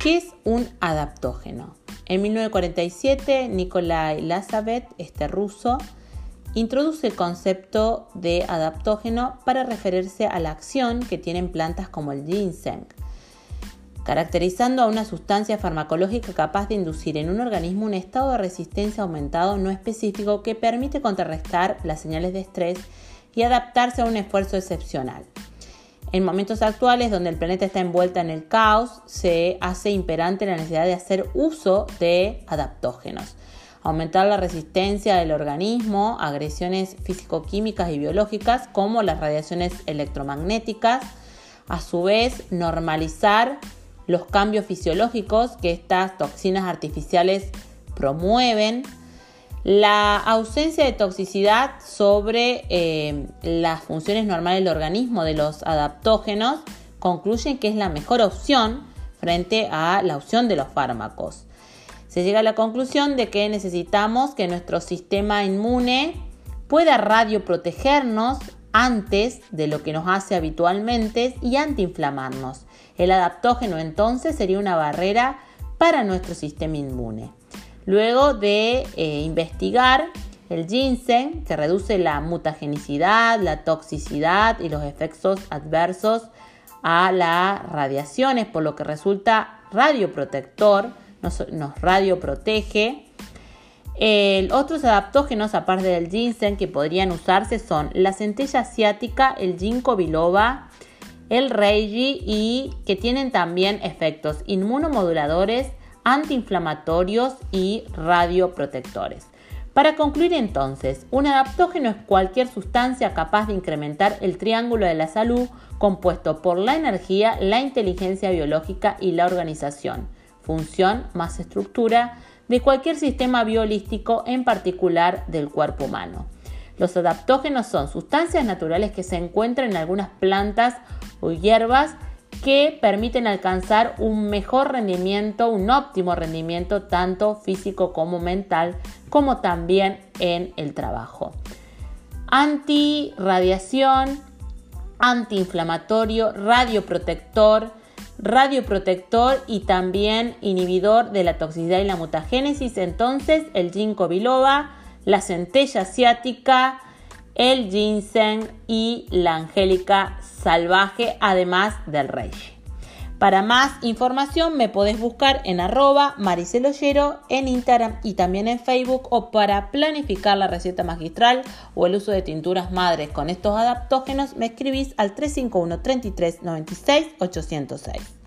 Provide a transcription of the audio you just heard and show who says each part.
Speaker 1: ¿Qué es un adaptógeno? En 1947, Nikolai Lazavet, este ruso, introduce el concepto de adaptógeno para referirse a la acción que tienen plantas como el ginseng, caracterizando a una sustancia farmacológica capaz de inducir en un organismo un estado de resistencia aumentado no específico que permite contrarrestar las señales de estrés y adaptarse a un esfuerzo excepcional. En momentos actuales, donde el planeta está envuelta en el caos, se hace imperante la necesidad de hacer uso de adaptógenos. Aumentar la resistencia del organismo a agresiones físico-químicas y biológicas como las radiaciones electromagnéticas, a su vez normalizar los cambios fisiológicos que estas toxinas artificiales promueven, la ausencia de toxicidad sobre eh, las funciones normales del organismo de los adaptógenos concluyen que es la mejor opción frente a la opción de los fármacos se llega a la conclusión de que necesitamos que nuestro sistema inmune pueda radioprotegernos antes de lo que nos hace habitualmente y antiinflamarnos. El adaptógeno entonces sería una barrera para nuestro sistema inmune. Luego de eh, investigar el ginseng, que reduce la mutagenicidad, la toxicidad y los efectos adversos a las radiaciones, por lo que resulta radioprotector, nos, radioprotege. otros adaptógenos, aparte del ginseng, que podrían usarse son la centella asiática, el ginkgo biloba, el reishi y que tienen también efectos inmunomoduladores, antiinflamatorios y radioprotectores. Para concluir entonces, un adaptógeno es cualquier sustancia capaz de incrementar el triángulo de la salud compuesto por la energía, la inteligencia biológica y la organización función más estructura de cualquier sistema biolístico, en particular del cuerpo humano. Los adaptógenos son sustancias naturales que se encuentran en algunas plantas o hierbas que permiten alcanzar un mejor rendimiento, un óptimo rendimiento tanto físico como mental, como también en el trabajo. Antirradiación, antiinflamatorio, radioprotector, radioprotector y también inhibidor de la toxicidad y la mutagénesis. Entonces, el ginkgo biloba, la centella asiática, el ginseng y la angélica salvaje, además del rey. Para más información me podés buscar en arroba mariceloyero en Instagram y también en Facebook o para planificar la receta magistral o el uso de tinturas madres con estos adaptógenos me escribís al 351 33 96 806.